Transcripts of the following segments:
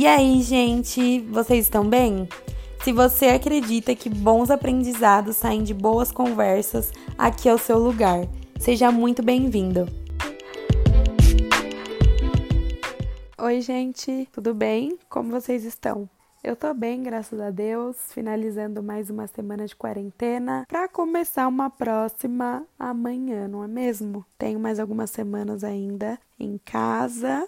E aí, gente, vocês estão bem? Se você acredita que bons aprendizados saem de boas conversas, aqui é o seu lugar. Seja muito bem-vindo. Oi, gente, tudo bem? Como vocês estão? Eu tô bem, graças a Deus, finalizando mais uma semana de quarentena para começar uma próxima amanhã, não é mesmo? Tenho mais algumas semanas ainda em casa,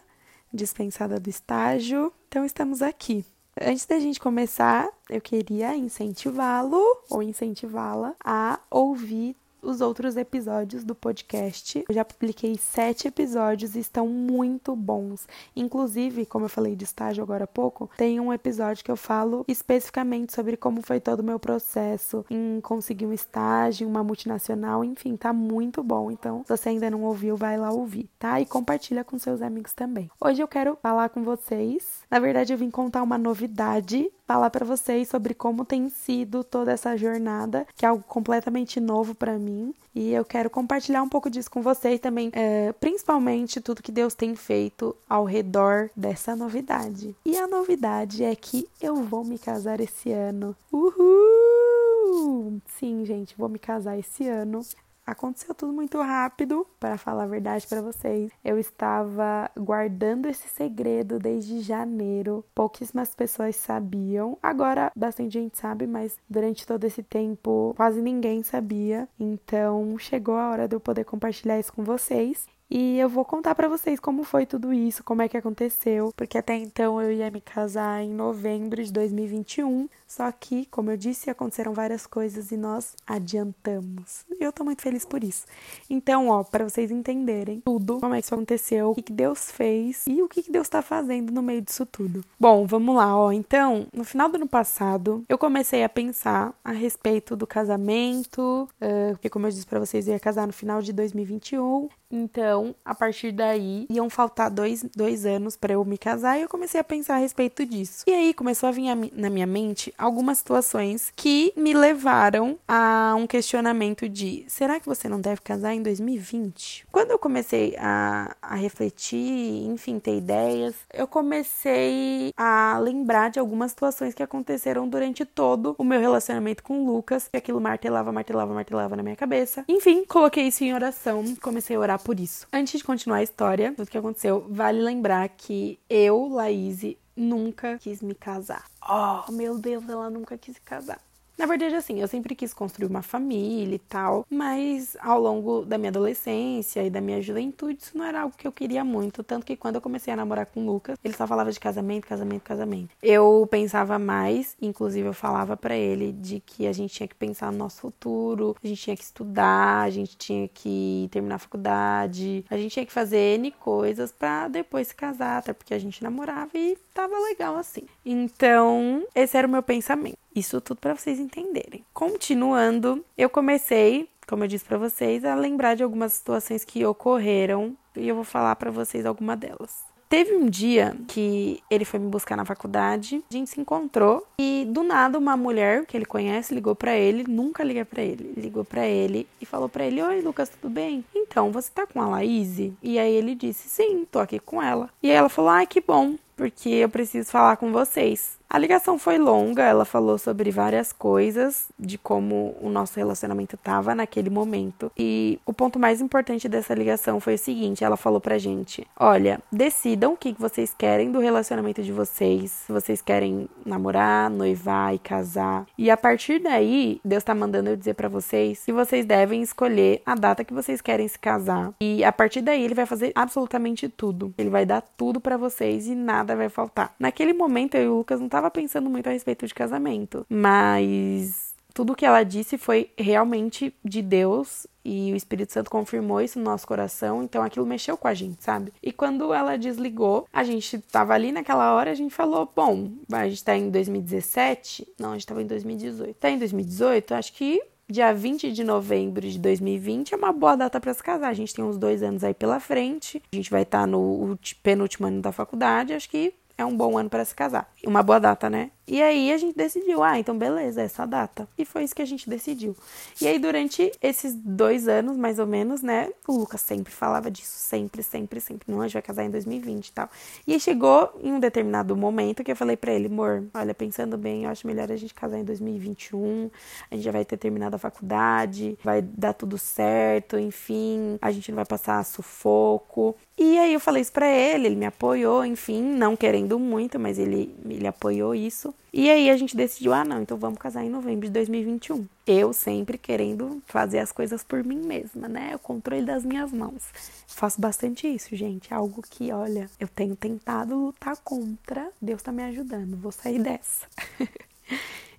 dispensada do estágio, então estamos aqui. Antes da gente começar, eu queria incentivá-lo ou incentivá-la a ouvir os outros episódios do podcast. Eu já publiquei sete episódios e estão muito bons. Inclusive, como eu falei de estágio agora há pouco, tem um episódio que eu falo especificamente sobre como foi todo o meu processo em conseguir um estágio, uma multinacional, enfim, tá muito bom. Então, se você ainda não ouviu, vai lá ouvir, tá? E compartilha com seus amigos também. Hoje eu quero falar com vocês. Na verdade, eu vim contar uma novidade falar para vocês sobre como tem sido toda essa jornada, que é algo completamente novo para mim. E eu quero compartilhar um pouco disso com vocês também, é, principalmente tudo que Deus tem feito ao redor dessa novidade. E a novidade é que eu vou me casar esse ano. Uhul! Sim, gente, vou me casar esse ano. Aconteceu tudo muito rápido, para falar a verdade para vocês. Eu estava guardando esse segredo desde janeiro. Pouquíssimas pessoas sabiam. Agora bastante gente sabe, mas durante todo esse tempo quase ninguém sabia. Então chegou a hora de eu poder compartilhar isso com vocês. E eu vou contar para vocês como foi tudo isso, como é que aconteceu, porque até então eu ia me casar em novembro de 2021, só que, como eu disse, aconteceram várias coisas e nós adiantamos. Eu tô muito feliz por isso. Então, ó, para vocês entenderem tudo, como é que isso aconteceu, o que, que Deus fez e o que, que Deus tá fazendo no meio disso tudo. Bom, vamos lá, ó. Então, no final do ano passado, eu comecei a pensar a respeito do casamento, uh, porque, como eu disse para vocês, eu ia casar no final de 2021. Então, a partir daí, iam faltar dois, dois anos para eu me casar e eu comecei a pensar a respeito disso. E aí começou a vir a, na minha mente algumas situações que me levaram a um questionamento de: será que você não deve casar em 2020? Quando eu comecei a, a refletir, enfim, ter ideias, eu comecei a lembrar de algumas situações que aconteceram durante todo o meu relacionamento com o Lucas, e aquilo martelava, martelava, martelava na minha cabeça. Enfim, coloquei isso em oração, comecei a orar por isso. Antes de continuar a história do que aconteceu, vale lembrar que eu, Laís, nunca quis me casar. Oh, meu Deus, ela nunca quis se casar. Na verdade, assim, eu sempre quis construir uma família e tal, mas ao longo da minha adolescência e da minha juventude, isso não era algo que eu queria muito. Tanto que quando eu comecei a namorar com o Lucas, ele só falava de casamento, casamento, casamento. Eu pensava mais, inclusive eu falava para ele de que a gente tinha que pensar no nosso futuro, a gente tinha que estudar, a gente tinha que terminar a faculdade, a gente tinha que fazer N coisas para depois se casar, até porque a gente namorava e tava legal assim. Então, esse era o meu pensamento. Isso tudo para vocês entenderem. Continuando, eu comecei, como eu disse para vocês, a lembrar de algumas situações que ocorreram e eu vou falar para vocês alguma delas. Teve um dia que ele foi me buscar na faculdade, a gente se encontrou e do nada uma mulher que ele conhece ligou para ele, nunca liga para ele, ligou para ele e falou para ele: "Oi, Lucas, tudo bem? Então, você tá com a Laís?" E aí ele disse: "Sim, tô aqui com ela." E aí ela falou: "Ai, que bom, porque eu preciso falar com vocês." A ligação foi longa, ela falou sobre várias coisas, de como o nosso relacionamento estava naquele momento. E o ponto mais importante dessa ligação foi o seguinte: ela falou pra gente: olha, decidam o que vocês querem do relacionamento de vocês. Se vocês querem namorar, noivar e casar. E a partir daí, Deus tá mandando eu dizer para vocês que vocês devem escolher a data que vocês querem se casar. E a partir daí, ele vai fazer absolutamente tudo. Ele vai dar tudo para vocês e nada vai faltar. Naquele momento, eu e o Lucas não tava estava pensando muito a respeito de casamento, mas tudo que ela disse foi realmente de Deus e o Espírito Santo confirmou isso no nosso coração, então aquilo mexeu com a gente, sabe? E quando ela desligou, a gente tava ali naquela hora, a gente falou: bom, a gente tá em 2017, não, a gente tava em 2018. Tá em 2018, acho que dia 20 de novembro de 2020 é uma boa data para se casar. A gente tem uns dois anos aí pela frente, a gente vai estar tá no penúltimo ano da faculdade, acho que é um bom ano para se casar. Uma boa data, né? E aí a gente decidiu, ah, então beleza, essa data. E foi isso que a gente decidiu. E aí durante esses dois anos, mais ou menos, né, o Lucas sempre falava disso, sempre, sempre, sempre. Não, a gente vai casar em 2020 e tal. E aí chegou em um determinado momento que eu falei para ele, amor, olha, pensando bem, eu acho melhor a gente casar em 2021. A gente já vai ter terminado a faculdade, vai dar tudo certo, enfim, a gente não vai passar sufoco. E aí eu falei isso pra ele, ele me apoiou, enfim, não querendo muito, mas ele, ele apoiou isso. E aí a gente decidiu, ah não, então vamos casar em novembro de 2021. Eu sempre querendo fazer as coisas por mim mesma, né? O controle das minhas mãos. Faço bastante isso, gente. Algo que, olha, eu tenho tentado lutar contra. Deus tá me ajudando, vou sair dessa.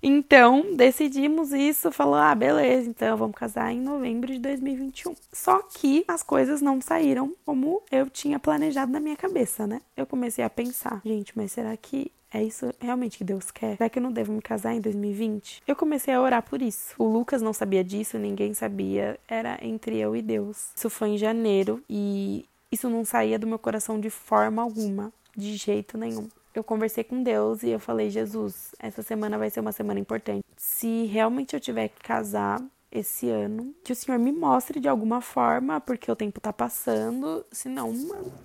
Então, decidimos isso, falou: "Ah, beleza, então vamos casar em novembro de 2021". Só que as coisas não saíram como eu tinha planejado na minha cabeça, né? Eu comecei a pensar: "Gente, mas será que é isso realmente que Deus quer? Será que eu não devo me casar em 2020? Eu comecei a orar por isso. O Lucas não sabia disso, ninguém sabia. Era entre eu e Deus. Isso foi em janeiro e isso não saía do meu coração de forma alguma, de jeito nenhum eu conversei com Deus e eu falei: Jesus, essa semana vai ser uma semana importante. Se realmente eu tiver que casar esse ano, que o Senhor me mostre de alguma forma, porque o tempo tá passando, senão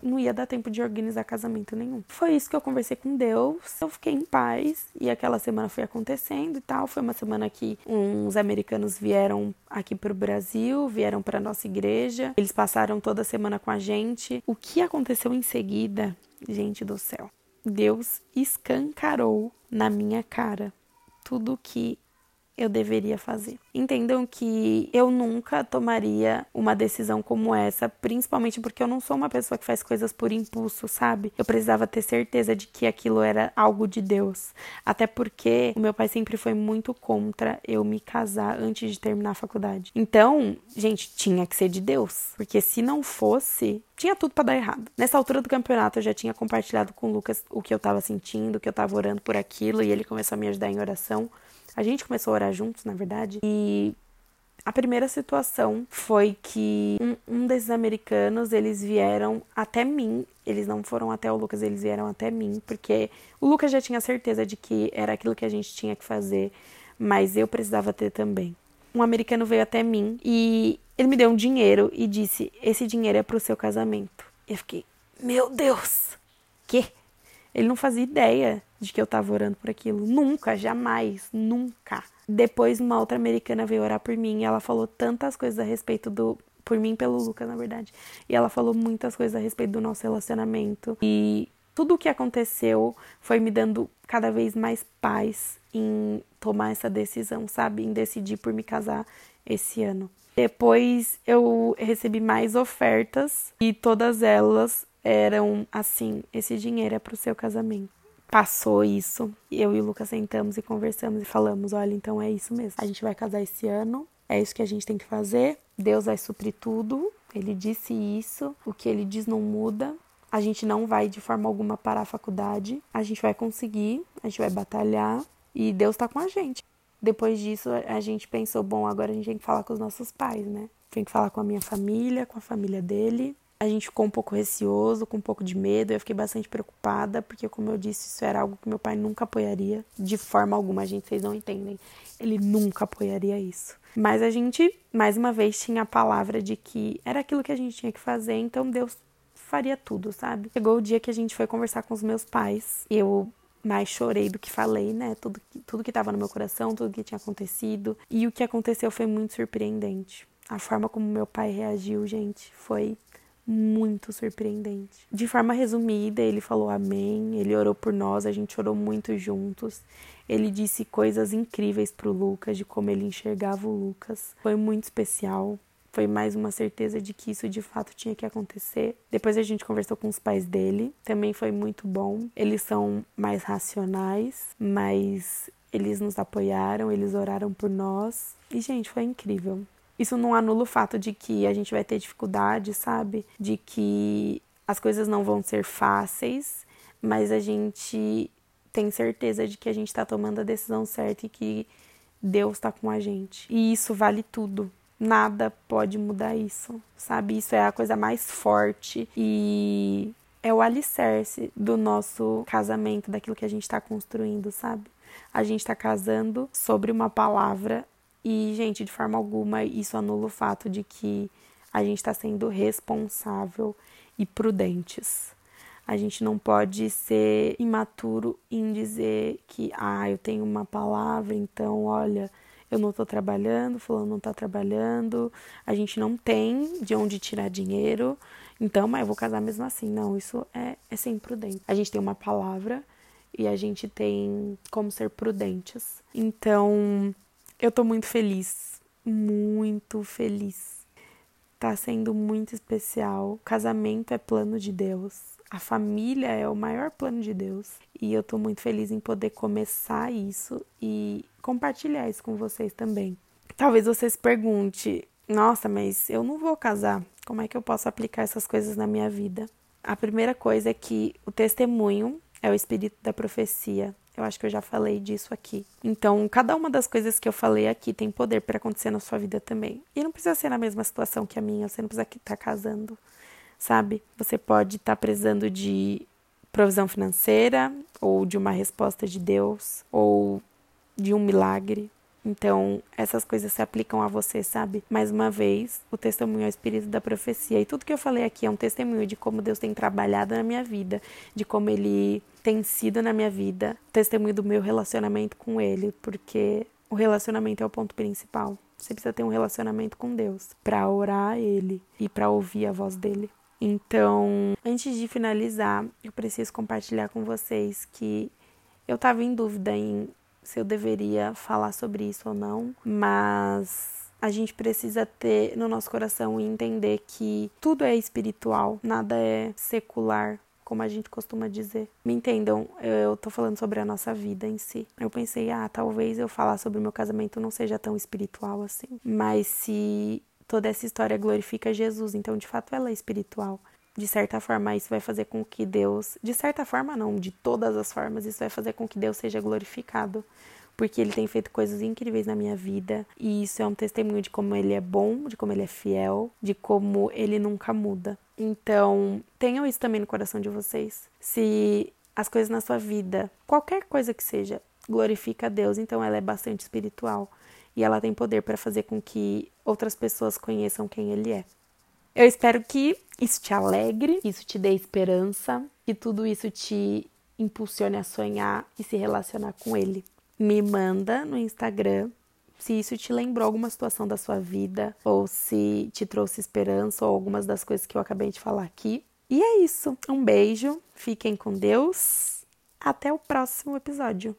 não ia dar tempo de organizar casamento nenhum. Foi isso que eu conversei com Deus, eu fiquei em paz e aquela semana foi acontecendo e tal. Foi uma semana que uns americanos vieram aqui pro Brasil, vieram para nossa igreja, eles passaram toda semana com a gente. O que aconteceu em seguida, gente do céu? Deus escancarou na minha cara tudo que eu deveria fazer. Entendam que eu nunca tomaria uma decisão como essa, principalmente porque eu não sou uma pessoa que faz coisas por impulso, sabe? Eu precisava ter certeza de que aquilo era algo de Deus. Até porque o meu pai sempre foi muito contra eu me casar antes de terminar a faculdade. Então, gente, tinha que ser de Deus, porque se não fosse, tinha tudo para dar errado. Nessa altura do campeonato eu já tinha compartilhado com o Lucas o que eu tava sentindo, o que eu tava orando por aquilo e ele começou a me ajudar em oração. A gente começou a orar juntos, na verdade, e a primeira situação foi que um, um, desses americanos, eles vieram até mim, eles não foram até o Lucas, eles vieram até mim, porque o Lucas já tinha certeza de que era aquilo que a gente tinha que fazer, mas eu precisava ter também. Um americano veio até mim e ele me deu um dinheiro e disse: Esse dinheiro é pro seu casamento. Eu fiquei, meu Deus, que? Ele não fazia ideia de que eu tava orando por aquilo. Nunca, jamais, nunca. Depois, uma outra americana veio orar por mim e ela falou tantas coisas a respeito do. Por mim, pelo Lucas, na verdade. E ela falou muitas coisas a respeito do nosso relacionamento. E tudo o que aconteceu foi me dando cada vez mais paz em tomar essa decisão, sabe? Em decidir por me casar esse ano. Depois eu recebi mais ofertas e todas elas eram assim: esse dinheiro é para o seu casamento. Passou isso, eu e o Lucas sentamos e conversamos e falamos: olha, então é isso mesmo. A gente vai casar esse ano, é isso que a gente tem que fazer. Deus vai suprir tudo. Ele disse isso, o que ele diz não muda. A gente não vai de forma alguma parar a faculdade. A gente vai conseguir, a gente vai batalhar e Deus tá com a gente. Depois disso, a gente pensou: bom, agora a gente tem que falar com os nossos pais, né? Tem que falar com a minha família, com a família dele a gente ficou um pouco receoso, com um pouco de medo. Eu fiquei bastante preocupada, porque, como eu disse, isso era algo que meu pai nunca apoiaria, de forma alguma, gente, vocês não entendem. Ele nunca apoiaria isso. Mas a gente, mais uma vez, tinha a palavra de que era aquilo que a gente tinha que fazer, então Deus faria tudo, sabe? Chegou o dia que a gente foi conversar com os meus pais. Eu mais chorei do que falei, né? Tudo, tudo que estava no meu coração, tudo que tinha acontecido. E o que aconteceu foi muito surpreendente. A forma como meu pai reagiu, gente, foi muito surpreendente. De forma resumida, ele falou amém, ele orou por nós, a gente orou muito juntos. Ele disse coisas incríveis pro Lucas, de como ele enxergava o Lucas. Foi muito especial. Foi mais uma certeza de que isso de fato tinha que acontecer. Depois a gente conversou com os pais dele, também foi muito bom. Eles são mais racionais, mas eles nos apoiaram, eles oraram por nós. E, gente, foi incrível. Isso não anula o fato de que a gente vai ter dificuldade, sabe? De que as coisas não vão ser fáceis, mas a gente tem certeza de que a gente está tomando a decisão certa e que Deus está com a gente. E isso vale tudo. Nada pode mudar isso, sabe? Isso é a coisa mais forte e é o alicerce do nosso casamento, daquilo que a gente está construindo, sabe? A gente está casando sobre uma palavra e, gente, de forma alguma isso anula o fato de que a gente está sendo responsável e prudentes. A gente não pode ser imaturo em dizer que, ah, eu tenho uma palavra, então, olha, eu não tô trabalhando, fulano não tá trabalhando, a gente não tem de onde tirar dinheiro, então, mas eu vou casar mesmo assim. Não, isso é, é ser imprudente. A gente tem uma palavra e a gente tem como ser prudentes. Então, eu tô muito feliz, muito feliz. Tá sendo muito especial. O casamento é plano de Deus. A família é o maior plano de Deus. E eu tô muito feliz em poder começar isso e compartilhar isso com vocês também. Talvez você se pergunte: nossa, mas eu não vou casar. Como é que eu posso aplicar essas coisas na minha vida? A primeira coisa é que o testemunho é o espírito da profecia. Eu acho que eu já falei disso aqui. Então, cada uma das coisas que eu falei aqui tem poder para acontecer na sua vida também. E não precisa ser na mesma situação que a minha, você não precisa estar tá casando, sabe? Você pode estar tá precisando de provisão financeira, ou de uma resposta de Deus, ou de um milagre. Então, essas coisas se aplicam a você, sabe? Mais uma vez, o testemunho é o espírito da profecia. E tudo que eu falei aqui é um testemunho de como Deus tem trabalhado na minha vida, de como Ele tem sido na minha vida, testemunho do meu relacionamento com Ele, porque o relacionamento é o ponto principal. Você precisa ter um relacionamento com Deus para orar a Ele e para ouvir a voz dele. Então, antes de finalizar, eu preciso compartilhar com vocês que eu estava em dúvida em se eu deveria falar sobre isso ou não, mas a gente precisa ter no nosso coração e entender que tudo é espiritual, nada é secular, como a gente costuma dizer. Me entendam, eu tô falando sobre a nossa vida em si. Eu pensei, ah, talvez eu falar sobre o meu casamento não seja tão espiritual assim. Mas se toda essa história glorifica Jesus, então de fato ela é espiritual. De certa forma, isso vai fazer com que Deus, de certa forma não, de todas as formas, isso vai fazer com que Deus seja glorificado, porque ele tem feito coisas incríveis na minha vida, e isso é um testemunho de como ele é bom, de como ele é fiel, de como ele nunca muda. Então, tenham isso também no coração de vocês. Se as coisas na sua vida, qualquer coisa que seja, glorifica a Deus, então ela é bastante espiritual e ela tem poder para fazer com que outras pessoas conheçam quem ele é. Eu espero que isso te alegre, isso te dê esperança, que tudo isso te impulsione a sonhar e se relacionar com ele. Me manda no Instagram se isso te lembrou alguma situação da sua vida ou se te trouxe esperança ou algumas das coisas que eu acabei de falar aqui. E é isso. Um beijo, fiquem com Deus. Até o próximo episódio.